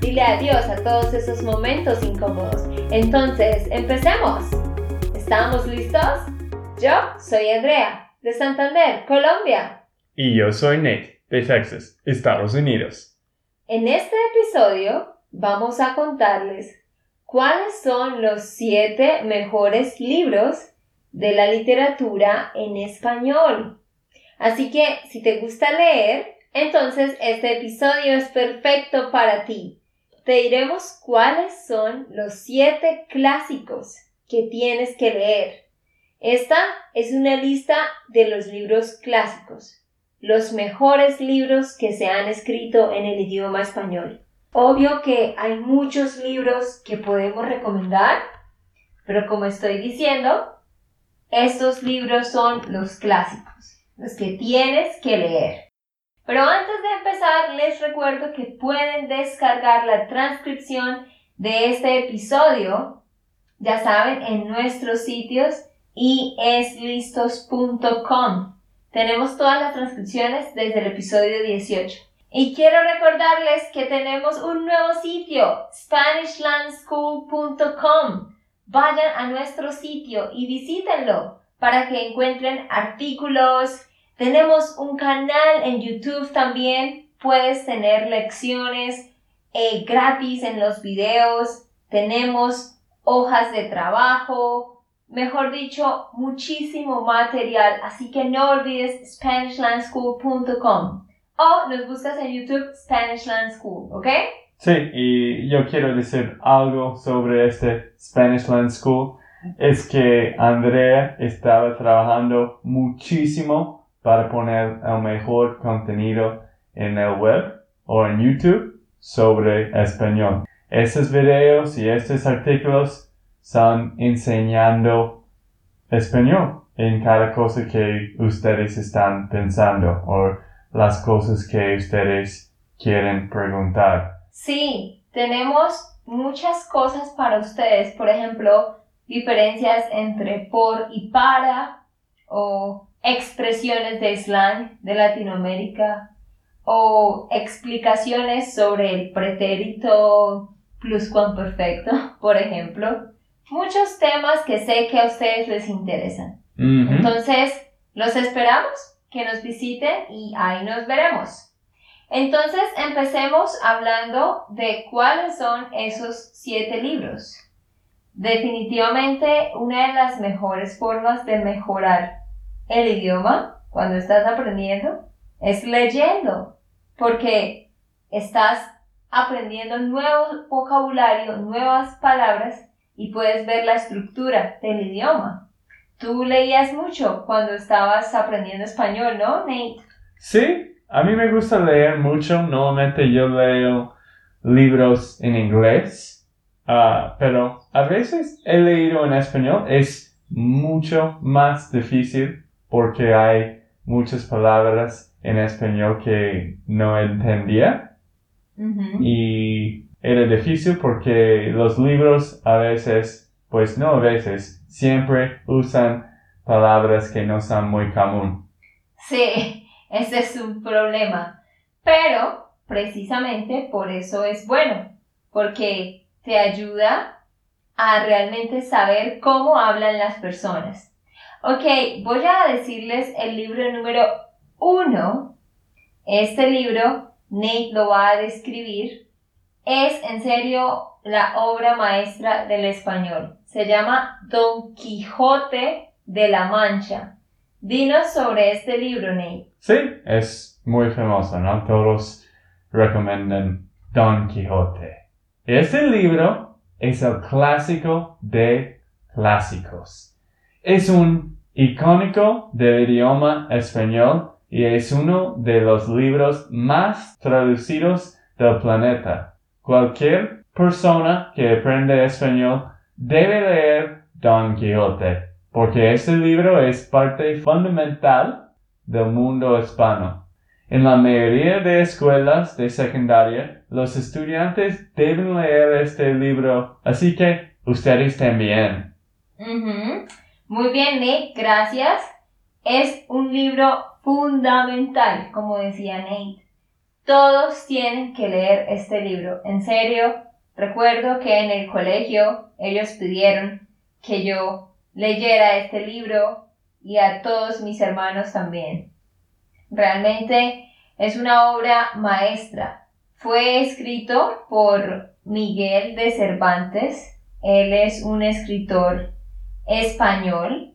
Dile adiós a todos esos momentos incómodos. Entonces, empecemos. ¿Estamos listos? Yo soy Andrea, de Santander, Colombia. Y yo soy Nate, de Texas, Estados Unidos. En este episodio vamos a contarles cuáles son los siete mejores libros de la literatura en español. Así que si te gusta leer, entonces este episodio es perfecto para ti. Te diremos cuáles son los siete clásicos que tienes que leer. Esta es una lista de los libros clásicos, los mejores libros que se han escrito en el idioma español. Obvio que hay muchos libros que podemos recomendar, pero como estoy diciendo, estos libros son los clásicos los que tienes que leer. Pero antes de empezar, les recuerdo que pueden descargar la transcripción de este episodio, ya saben, en nuestros sitios eslistos.com. Tenemos todas las transcripciones desde el episodio 18. Y quiero recordarles que tenemos un nuevo sitio, SpanishLandSchool.com. Vayan a nuestro sitio y visítenlo para que encuentren artículos, tenemos un canal en YouTube también. Puedes tener lecciones eh, gratis en los videos. Tenemos hojas de trabajo. Mejor dicho, muchísimo material. Así que no olvides SpanishLandSchool.com. O nos buscas en YouTube Spanishland School, ¿ok? Sí, y yo quiero decir algo sobre este Spanishland School. Es que Andrea estaba trabajando muchísimo para poner el mejor contenido en el web o en YouTube sobre español. Estos videos y estos artículos son enseñando español en cada cosa que ustedes están pensando o las cosas que ustedes quieren preguntar. Sí, tenemos muchas cosas para ustedes, por ejemplo, diferencias entre por y para o expresiones de slang de Latinoamérica o explicaciones sobre el pretérito pluscuamperfecto, por ejemplo. Muchos temas que sé que a ustedes les interesan. Entonces, los esperamos que nos visiten y ahí nos veremos. Entonces, empecemos hablando de cuáles son esos siete libros. Definitivamente, una de las mejores formas de mejorar el idioma cuando estás aprendiendo es leyendo, porque estás aprendiendo nuevo vocabulario, nuevas palabras y puedes ver la estructura del idioma. Tú leías mucho cuando estabas aprendiendo español, ¿no, Nate? Sí, a mí me gusta leer mucho. Normalmente yo leo libros en inglés, ah, pero a veces he leído en español. Es mucho más difícil porque hay muchas palabras en español que no entendía y era difícil porque los libros a veces, pues no a veces, siempre usan palabras que no son muy común. Sí, ese es un problema. Pero precisamente por eso es bueno, porque te ayuda a realmente saber cómo hablan las personas. Ok, voy a decirles el libro número uno. Este libro, Nate lo va a describir. Es en serio la obra maestra del español. Se llama Don Quijote de la Mancha. Dinos sobre este libro, Nate. Sí, es muy famoso, ¿no? Todos recomiendan Don Quijote. Este libro es el clásico de clásicos. Es un icónico del idioma español y es uno de los libros más traducidos del planeta. Cualquier persona que aprende español debe leer Don Quijote, porque este libro es parte fundamental del mundo hispano. En la mayoría de escuelas de secundaria, los estudiantes deben leer este libro, así que ustedes también. Muy bien, Nick, gracias. Es un libro fundamental, como decía Nate. Todos tienen que leer este libro. En serio, recuerdo que en el colegio ellos pidieron que yo leyera este libro y a todos mis hermanos también. Realmente es una obra maestra. Fue escrito por Miguel de Cervantes. Él es un escritor español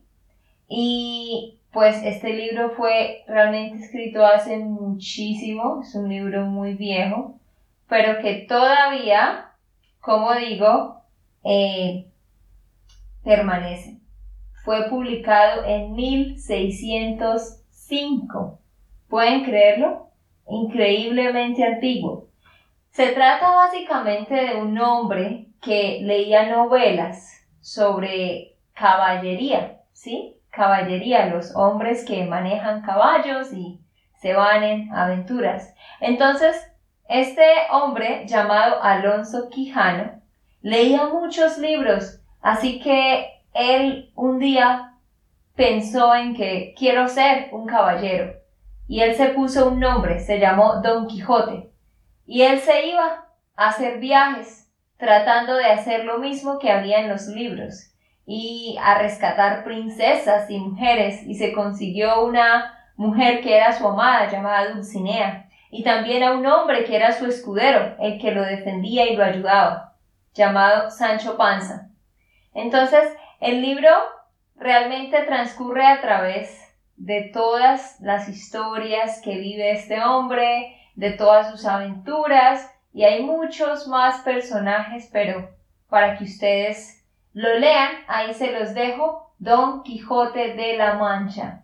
y pues este libro fue realmente escrito hace muchísimo, es un libro muy viejo, pero que todavía, como digo, eh, permanece. Fue publicado en 1605. ¿Pueden creerlo? Increíblemente antiguo. Se trata básicamente de un hombre que leía novelas sobre caballería, ¿sí? caballería, los hombres que manejan caballos y se van en aventuras. Entonces, este hombre llamado Alonso Quijano leía muchos libros, así que él un día pensó en que quiero ser un caballero y él se puso un nombre, se llamó Don Quijote y él se iba a hacer viajes tratando de hacer lo mismo que había en los libros y a rescatar princesas y mujeres y se consiguió una mujer que era su amada llamada Dulcinea y también a un hombre que era su escudero, el que lo defendía y lo ayudaba, llamado Sancho Panza. Entonces, el libro realmente transcurre a través de todas las historias que vive este hombre, de todas sus aventuras, y hay muchos más personajes, pero para que ustedes lo lean, ahí se los dejo, Don Quijote de la Mancha.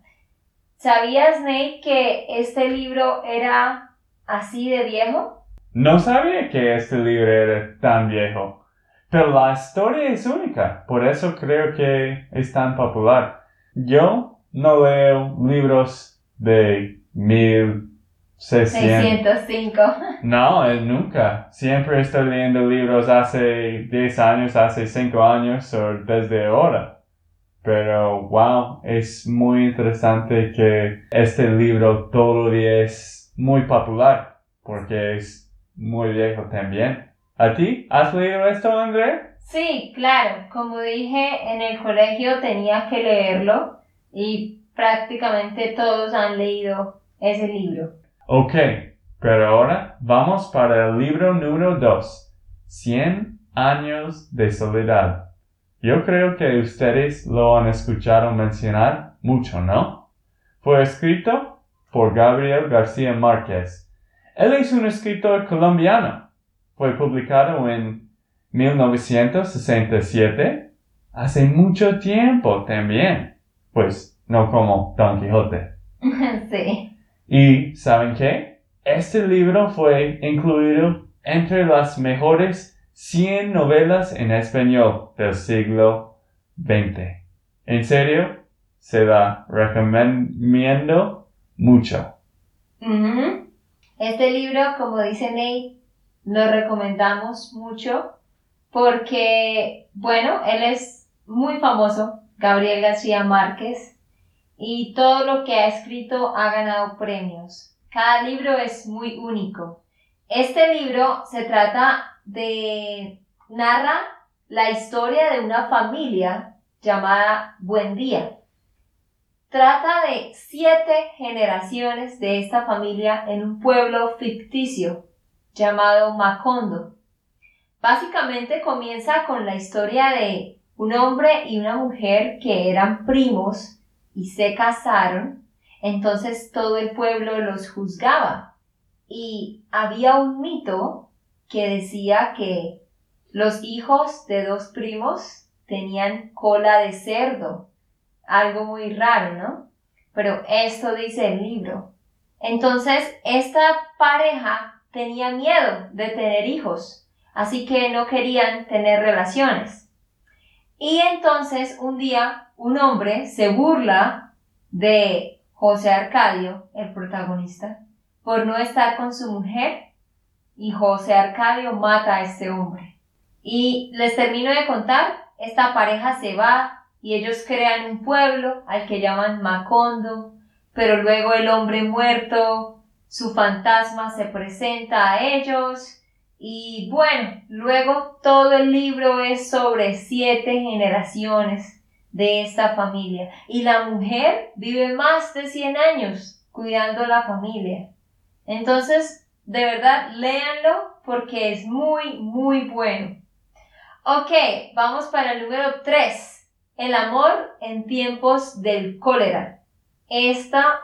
¿Sabías, Nate, que este libro era así de viejo? No sabía que este libro era tan viejo, pero la historia es única, por eso creo que es tan popular. Yo no leo libros de mil 605. No, nunca. Siempre estoy leyendo libros hace 10 años, hace 5 años o desde ahora. Pero wow, es muy interesante que este libro todavía es muy popular porque es muy viejo también. ¿A ti? ¿Has leído esto, André? Sí, claro. Como dije, en el colegio tenía que leerlo y prácticamente todos han leído ese libro. Ok, pero ahora vamos para el libro número 2, 100 años de soledad. Yo creo que ustedes lo han escuchado mencionar mucho, ¿no? Fue escrito por Gabriel García Márquez. Él es un escritor colombiano. Fue publicado en 1967, hace mucho tiempo también. Pues no como Don Quijote. sí. Y ¿saben qué? Este libro fue incluido entre las mejores 100 novelas en español del siglo XX. En serio, se la recomiendo mucho. Este libro, como dice Nate, lo recomendamos mucho porque, bueno, él es muy famoso, Gabriel García Márquez, y todo lo que ha escrito ha ganado premios. Cada libro es muy único. Este libro se trata de, narra la historia de una familia llamada Buen Día. Trata de siete generaciones de esta familia en un pueblo ficticio llamado Macondo. Básicamente comienza con la historia de un hombre y una mujer que eran primos y se casaron, entonces todo el pueblo los juzgaba. Y había un mito que decía que los hijos de dos primos tenían cola de cerdo. Algo muy raro, ¿no? Pero esto dice el libro. Entonces, esta pareja tenía miedo de tener hijos, así que no querían tener relaciones. Y entonces un día un hombre se burla de José Arcadio, el protagonista, por no estar con su mujer y José Arcadio mata a este hombre. Y les termino de contar, esta pareja se va y ellos crean un pueblo al que llaman Macondo, pero luego el hombre muerto, su fantasma se presenta a ellos y bueno, luego todo el libro es sobre siete generaciones de esta familia y la mujer vive más de 100 años cuidando la familia. Entonces, de verdad, léanlo porque es muy, muy bueno. Ok, vamos para el número 3. El amor en tiempos del cólera. Esta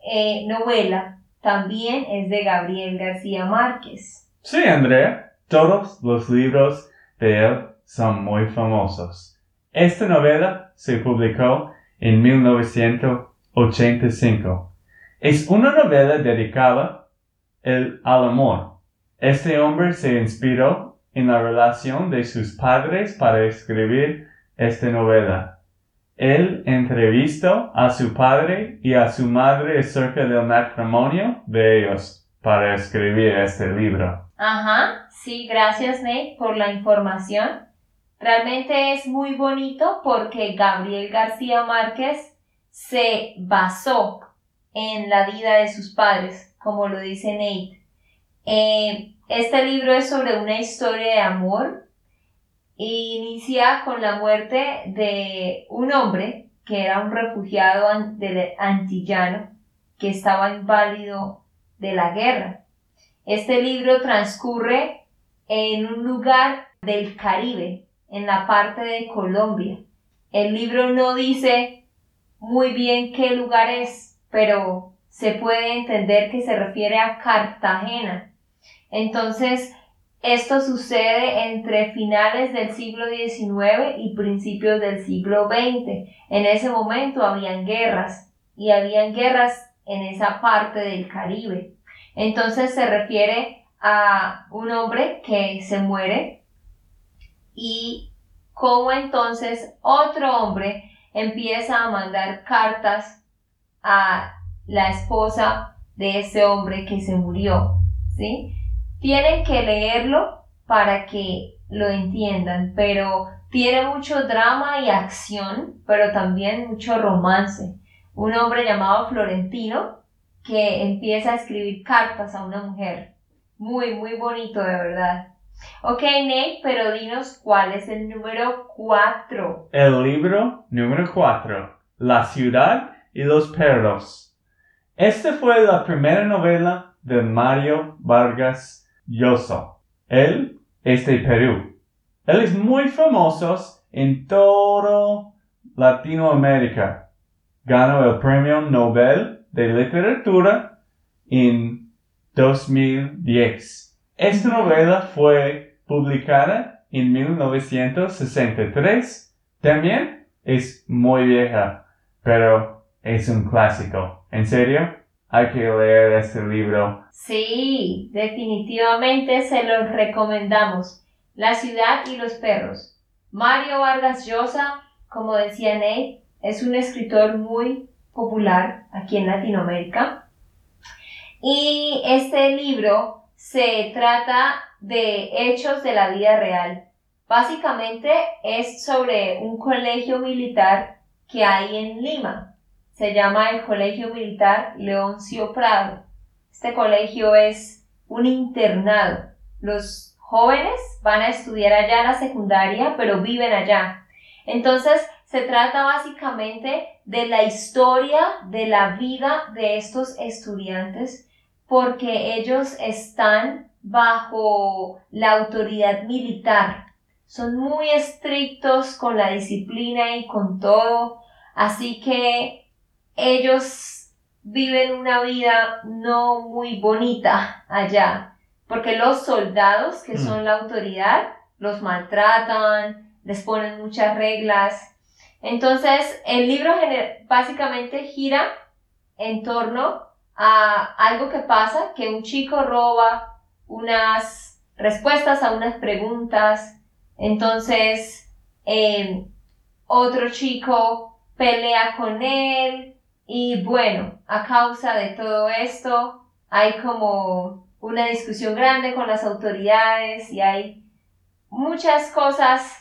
eh, novela también es de Gabriel García Márquez. Sí, Andrea. Todos los libros de él son muy famosos. Esta novela se publicó en 1985. Es una novela dedicada al amor. Este hombre se inspiró en la relación de sus padres para escribir esta novela. Él entrevistó a su padre y a su madre acerca del matrimonio de ellos para escribir este libro. Ajá, sí, gracias Nate por la información. Realmente es muy bonito porque Gabriel García Márquez se basó en la vida de sus padres, como lo dice Nate. Eh, este libro es sobre una historia de amor inicia con la muerte de un hombre que era un refugiado antillano que estaba inválido de la guerra. Este libro transcurre en un lugar del Caribe, en la parte de Colombia. El libro no dice muy bien qué lugar es, pero se puede entender que se refiere a Cartagena. Entonces, esto sucede entre finales del siglo XIX y principios del siglo XX. En ese momento habían guerras y habían guerras en esa parte del Caribe. Entonces se refiere a un hombre que se muere y cómo entonces otro hombre empieza a mandar cartas a la esposa de ese hombre que se murió, ¿sí? Tienen que leerlo para que lo entiendan, pero tiene mucho drama y acción, pero también mucho romance. Un hombre llamado Florentino que empieza a escribir cartas a una mujer. Muy, muy bonito, de verdad. Ok, Nate, pero dinos cuál es el número 4. El libro número 4. La ciudad y los perros. Esta fue la primera novela de Mario Vargas Llosa. Él es de Perú. Él es muy famoso en todo Latinoamérica. Ganó el Premio Nobel de Literatura en 2010. Esta novela fue publicada en 1963. También es muy vieja, pero es un clásico. ¿En serio? hay que leer este libro. Sí, definitivamente se los recomendamos. La ciudad y los perros. Mario Vargas Llosa, como decía Nate, es un escritor muy popular aquí en Latinoamérica. Y este libro se trata de hechos de la vida real. Básicamente es sobre un colegio militar que hay en Lima, se llama el Colegio Militar Leoncio Prado. Este colegio es un internado. Los jóvenes van a estudiar allá la secundaria, pero viven allá. Entonces, se trata básicamente de la historia de la vida de estos estudiantes porque ellos están bajo la autoridad militar. Son muy estrictos con la disciplina y con todo. Así que ellos viven una vida no muy bonita allá, porque los soldados, que mm. son la autoridad, los maltratan, les ponen muchas reglas. Entonces, el libro básicamente gira en torno a algo que pasa, que un chico roba unas respuestas a unas preguntas. Entonces, eh, otro chico pelea con él y bueno, a causa de todo esto hay como una discusión grande con las autoridades y hay muchas cosas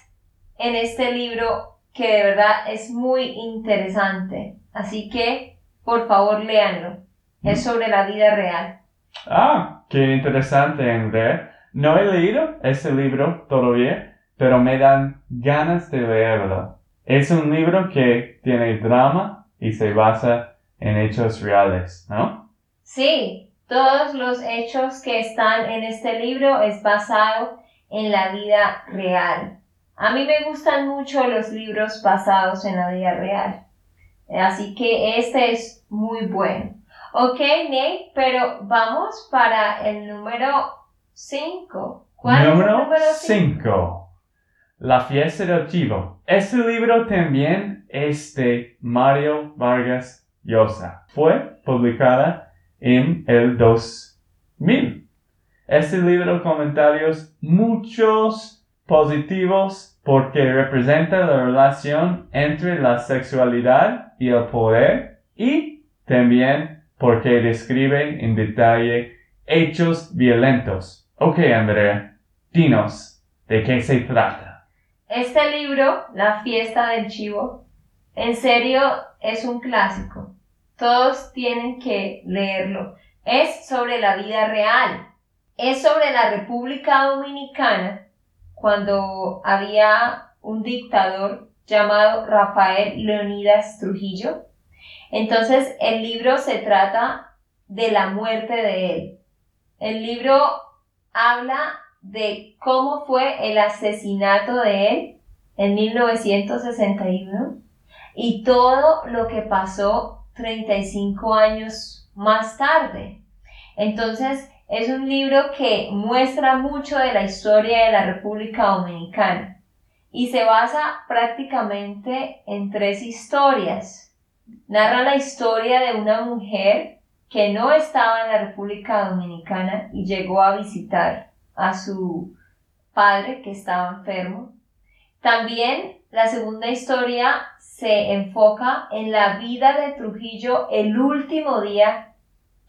en este libro que de verdad es muy interesante. Así que, por favor, léanlo. Es mm. sobre la vida real. Ah, qué interesante, André. No he leído ese libro todavía, pero me dan ganas de leerlo. Es un libro que tiene drama y se basa en hechos reales, ¿no? Sí, todos los hechos que están en este libro es basado en la vida real. A mí me gustan mucho los libros basados en la vida real. Así que este es muy bueno. Ok, Nate, pero vamos para el número 5. ¿Cuál número 5? La fiesta del chivo. Este libro también es de Mario Vargas Llosa. Fue publicada en el 2000. Este libro comentarios muchos positivos porque representa la relación entre la sexualidad y el poder y también porque describe en detalle hechos violentos. Ok, Andrea, dinos, ¿de qué se trata? Este libro, La fiesta del chivo, en serio es un clásico. Todos tienen que leerlo. Es sobre la vida real. Es sobre la República Dominicana cuando había un dictador llamado Rafael Leonidas Trujillo. Entonces el libro se trata de la muerte de él. El libro habla de cómo fue el asesinato de él en 1961 y todo lo que pasó 35 años más tarde. Entonces, es un libro que muestra mucho de la historia de la República Dominicana y se basa prácticamente en tres historias. Narra la historia de una mujer que no estaba en la República Dominicana y llegó a visitar a su padre que estaba enfermo. También la segunda historia se enfoca en la vida de Trujillo el último día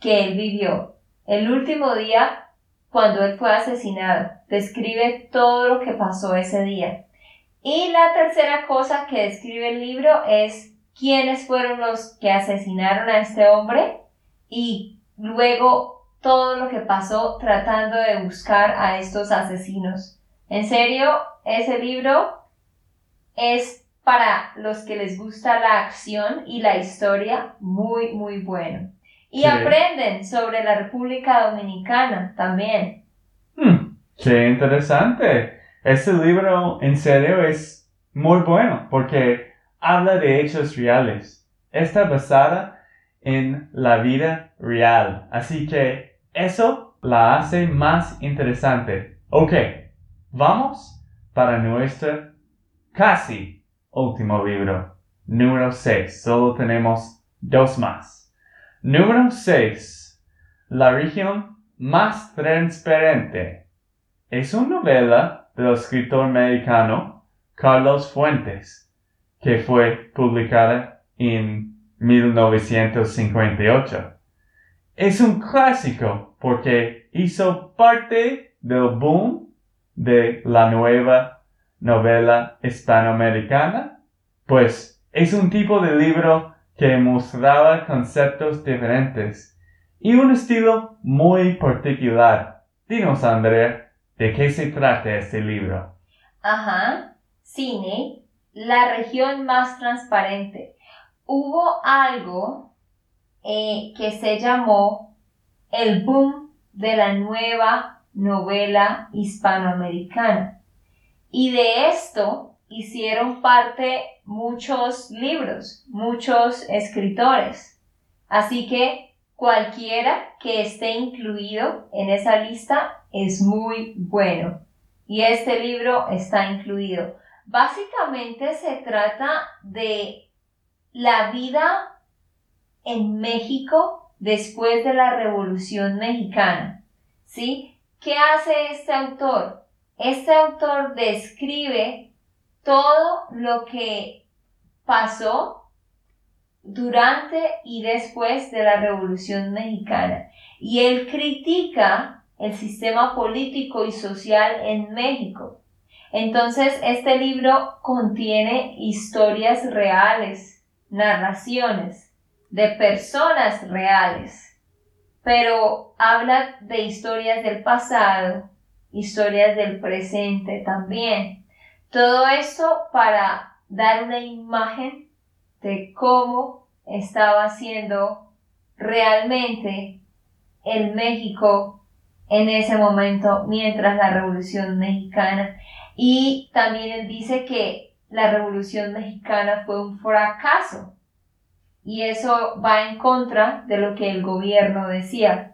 que él vivió el último día, cuando él fue asesinado, describe todo lo que pasó ese día. Y la tercera cosa que describe el libro es quiénes fueron los que asesinaron a este hombre y luego todo lo que pasó tratando de buscar a estos asesinos. En serio, ese libro es para los que les gusta la acción y la historia muy, muy bueno. Y aprenden sobre la República Dominicana también. Hmm, qué interesante. Este libro en serio es muy bueno porque habla de hechos reales. Está basada en la vida real. Así que eso la hace más interesante. Ok, vamos para nuestro casi último libro. Número 6. Solo tenemos dos más. Número 6. La región más transparente. Es una novela del escritor mexicano Carlos Fuentes, que fue publicada en 1958. Es un clásico porque hizo parte del boom de la nueva novela hispanoamericana, pues es un tipo de libro que mostraba conceptos diferentes y un estilo muy particular. Dinos, Andrea, ¿de qué se trata este libro? Ajá, cine, la región más transparente. Hubo algo eh, que se llamó el boom de la nueva novela hispanoamericana. Y de esto hicieron parte muchos libros, muchos escritores. Así que cualquiera que esté incluido en esa lista es muy bueno. Y este libro está incluido. Básicamente se trata de la vida en México después de la Revolución Mexicana. ¿Sí? ¿qué hace este autor? Este autor describe todo lo que pasó durante y después de la Revolución Mexicana. Y él critica el sistema político y social en México. Entonces, este libro contiene historias reales, narraciones de personas reales, pero habla de historias del pasado, historias del presente también. Todo esto para dar una imagen de cómo estaba siendo realmente el México en ese momento mientras la Revolución Mexicana. Y también él dice que la Revolución Mexicana fue un fracaso. Y eso va en contra de lo que el gobierno decía,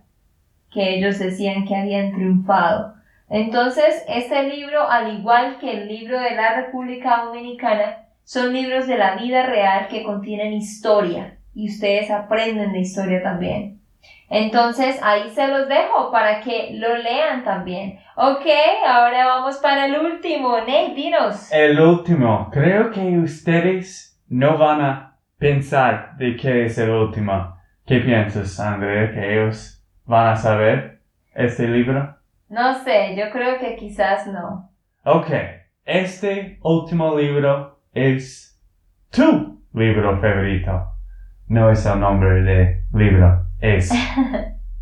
que ellos decían que habían triunfado. Entonces, este libro, al igual que el libro de la República Dominicana, son libros de la vida real que contienen historia y ustedes aprenden de historia también. Entonces ahí se los dejo para que lo lean también. Ok, ahora vamos para el último. Nate, dinos. El último. Creo que ustedes no van a pensar de qué es el último. ¿Qué piensas, Andrea, que ellos van a saber este libro? No sé, yo creo que quizás no. Ok, este último libro es tu libro favorito. No es el nombre de libro, es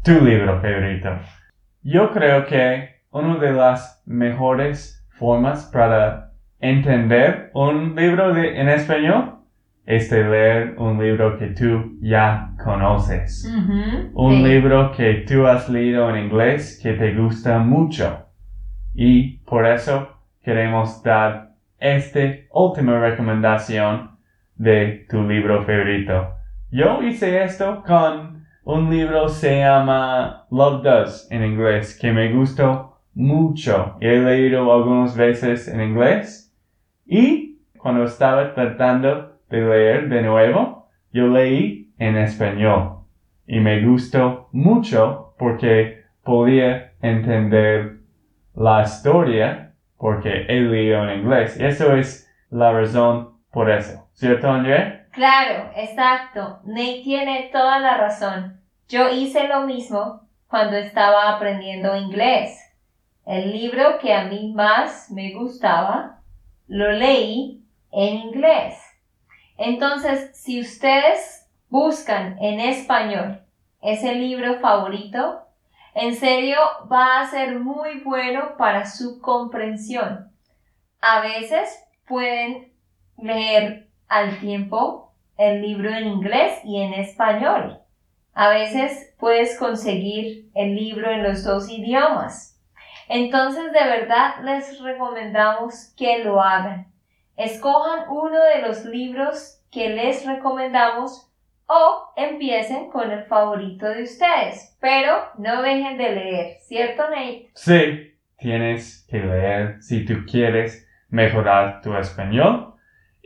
tu libro favorito. Yo creo que una de las mejores formas para entender un libro de, en español es de leer un libro que tú ya conoces. un libro que tú has leído en inglés que te gusta mucho. Y por eso queremos dar esta última recomendación de tu libro favorito. Yo hice esto con un libro se llama Love Does en inglés que me gustó mucho. He leído algunas veces en inglés y cuando estaba tratando de leer de nuevo, yo leí en español y me gustó mucho porque podía entender la historia porque he leído en inglés. Y eso es la razón por eso. ¿Cierto, André? Claro, exacto. Nate tiene toda la razón. Yo hice lo mismo cuando estaba aprendiendo inglés. El libro que a mí más me gustaba, lo leí en inglés. Entonces, si ustedes buscan en español ese libro favorito, en serio va a ser muy bueno para su comprensión. A veces pueden leer al tiempo el libro en inglés y en español. A veces puedes conseguir el libro en los dos idiomas. Entonces de verdad les recomendamos que lo hagan. Escojan uno de los libros que les recomendamos o empiecen con el favorito de ustedes, pero no dejen de leer, ¿cierto Nate? Sí, tienes que leer si tú quieres mejorar tu español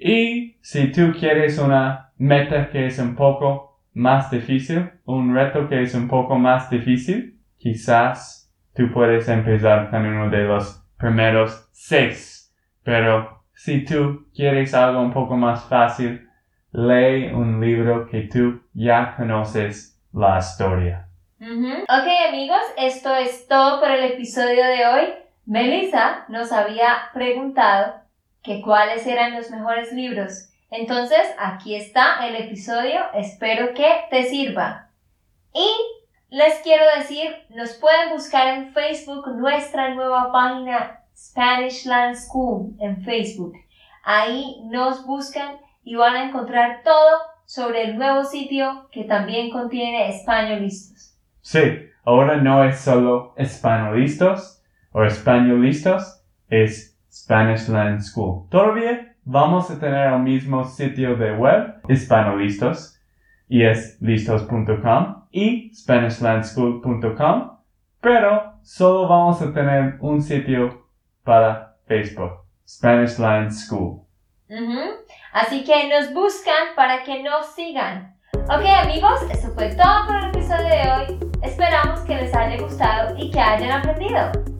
y si tú quieres una meta que es un poco más difícil, un reto que es un poco más difícil, quizás tú puedes empezar con uno de los primeros seis, pero si tú quieres algo un poco más fácil, lee un libro que tú ya conoces la historia. Ok amigos, esto es todo por el episodio de hoy. Melissa nos había preguntado que cuáles eran los mejores libros. Entonces, aquí está el episodio, espero que te sirva. Y les quiero decir, nos pueden buscar en Facebook nuestra nueva página Spanish Land School en Facebook. Ahí nos buscan y van a encontrar todo sobre el nuevo sitio que también contiene españolistas. Sí, ahora no es solo españolistas o españolistas, es Spanish Land School. Todavía vamos a tener el mismo sitio de web, hispanolistos, y es listos.com y SpanishLandSchool.com, pero solo vamos a tener un sitio para Facebook, Spanish Land School. Así que nos buscan para que nos sigan. Ok amigos, eso fue todo por el episodio de hoy. Esperamos que les haya gustado y que hayan aprendido.